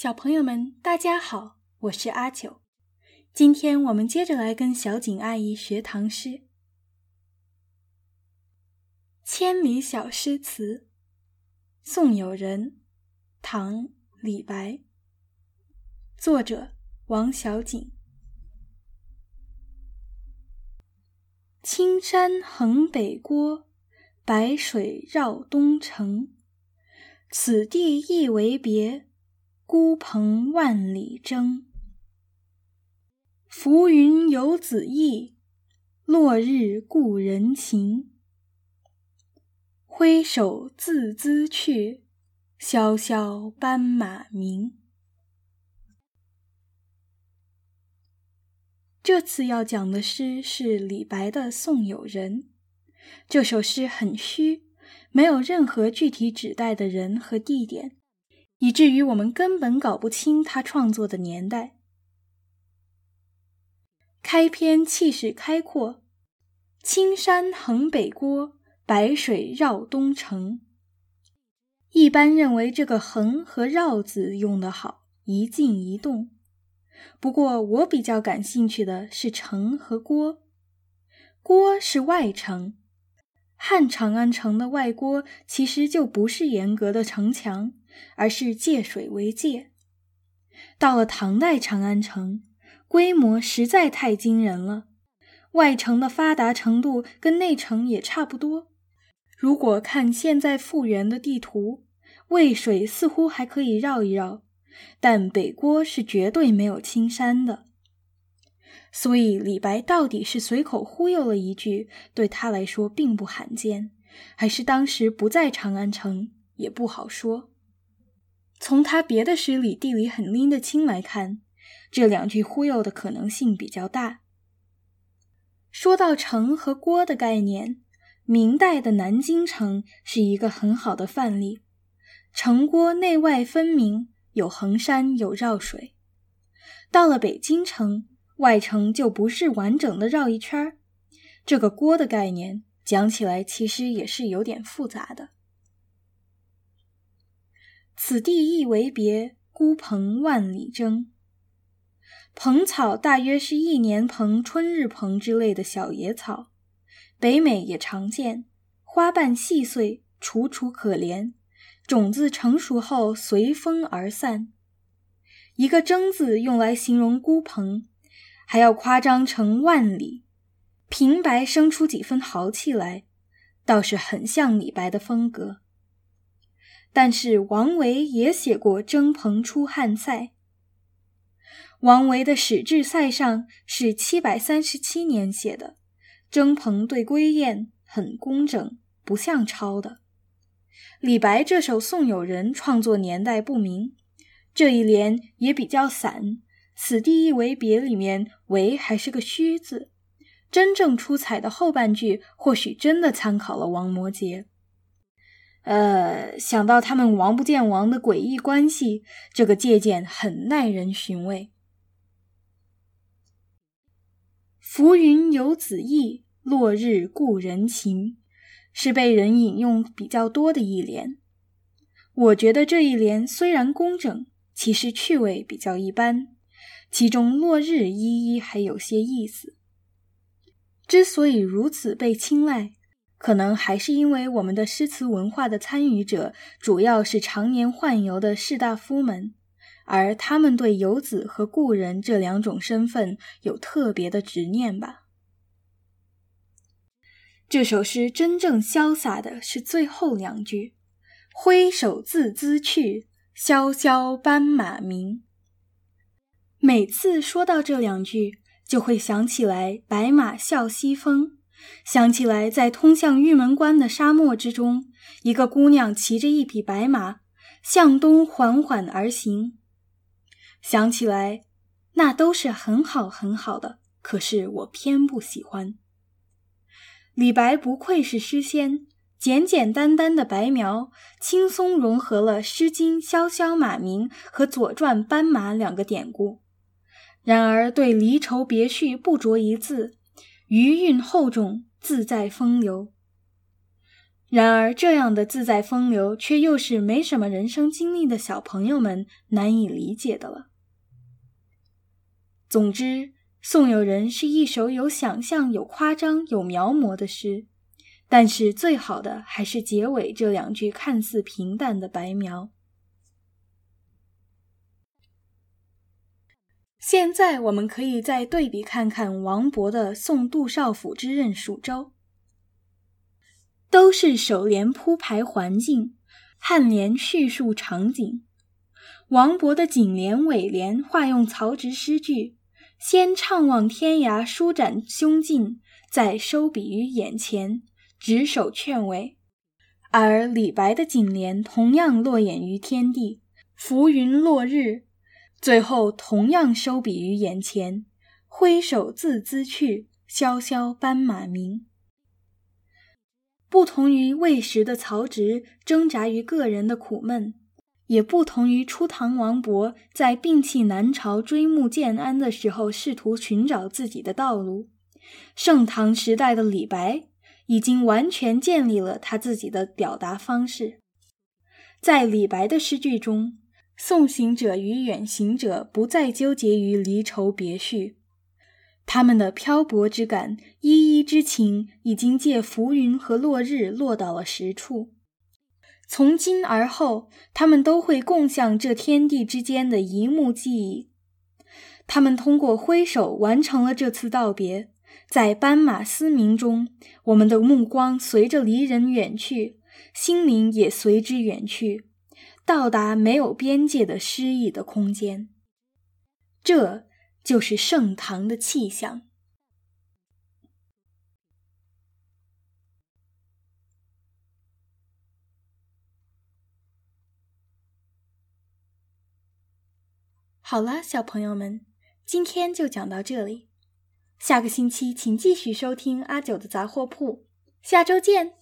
小朋友们，大家好，我是阿九。今天我们接着来跟小景阿姨学唐诗《千里小诗词》。送友人，唐·李白。作者：王小景。青山横北郭，白水绕东城。此地一为别。孤蓬万里征，浮云游子意，落日故人情。挥手自兹去，萧萧斑马鸣。这次要讲的诗是李白的《送友人》。这首诗很虚，没有任何具体指代的人和地点。以至于我们根本搞不清他创作的年代。开篇气势开阔，“青山横北郭，白水绕东城。”一般认为这个“横”和“绕”字用得好，一静一动。不过我比较感兴趣的是“城”和“郭”。郭是外城，汉长安城的外郭其实就不是严格的城墙。而是借水为界。到了唐代，长安城规模实在太惊人了，外城的发达程度跟内城也差不多。如果看现在复原的地图，渭水似乎还可以绕一绕，但北郭是绝对没有青山的。所以李白到底是随口忽悠了一句，对他来说并不罕见，还是当时不在长安城，也不好说。从他别的诗里地理很拎得清来看，这两句忽悠的可能性比较大。说到城和郭的概念，明代的南京城是一个很好的范例，城郭内外分明，有横山有绕水。到了北京城，外城就不是完整的绕一圈儿，这个郭的概念讲起来其实也是有点复杂的。此地一为别，孤蓬万里征。蓬草大约是一年蓬、春日蓬之类的小野草，北美也常见，花瓣细碎，楚楚可怜。种子成熟后随风而散。一个“征”字用来形容孤蓬，还要夸张成万里，平白生出几分豪气来，倒是很像李白的风格。但是王维也写过《征蓬出汉塞》。王维的《使至塞》上是七百三十七年写的，征蓬对归雁很工整，不像抄的。李白这首《送友人》创作年代不明，这一联也比较散。此地一为别里面“为”还是个虚字，真正出彩的后半句或许真的参考了王摩诘。呃，想到他们王不见王的诡异关系，这个借鉴很耐人寻味。浮云游子意，落日故人情，是被人引用比较多的一联。我觉得这一联虽然工整，其实趣味比较一般，其中落日依依还有些意思。之所以如此被青睐。可能还是因为我们的诗词文化的参与者主要是常年宦游的士大夫们，而他们对游子和故人这两种身份有特别的执念吧。这首诗真正潇洒的是最后两句：“挥手自兹去，萧萧斑马鸣。”每次说到这两句，就会想起来“白马啸西风”。想起来，在通向玉门关的沙漠之中，一个姑娘骑着一匹白马向东缓缓而行。想起来，那都是很好很好的，可是我偏不喜欢。李白不愧是诗仙，简简单单的白描，轻松融合了《诗经·萧萧马鸣》和《左传·斑马》两个典故，然而对离愁别绪不着一字。余韵厚重，自在风流。然而，这样的自在风流，却又是没什么人生经历的小朋友们难以理解的了。总之，宋有人是一首有想象、有夸张、有描摹的诗，但是最好的还是结尾这两句看似平淡的白描。现在，我们可以再对比看看王勃的《送杜少府之任蜀州》。都是首联铺排环境，颔联叙述场景。王勃的颈联、尾联化用曹植诗句，先怅望天涯，舒展胸襟，再收笔于眼前，执手劝慰；而李白的颈联同样落眼于天地，浮云落日，最后同样收笔于眼前，挥手自兹去，萧萧斑马鸣。不同于魏时的曹植挣扎于个人的苦闷，也不同于初唐王勃在摒弃南朝追慕建安的时候试图寻找自己的道路，盛唐时代的李白已经完全建立了他自己的表达方式。在李白的诗句中，送行者与远行者不再纠结于离愁别绪。他们的漂泊之感、依依之情，已经借浮云和落日落到了实处。从今而后，他们都会共享这天地之间的一幕记忆。他们通过挥手完成了这次道别。在斑马嘶鸣中，我们的目光随着离人远去，心灵也随之远去，到达没有边界的诗意的空间。这。就是盛唐的气象。好了，小朋友们，今天就讲到这里。下个星期请继续收听阿九的杂货铺，下周见。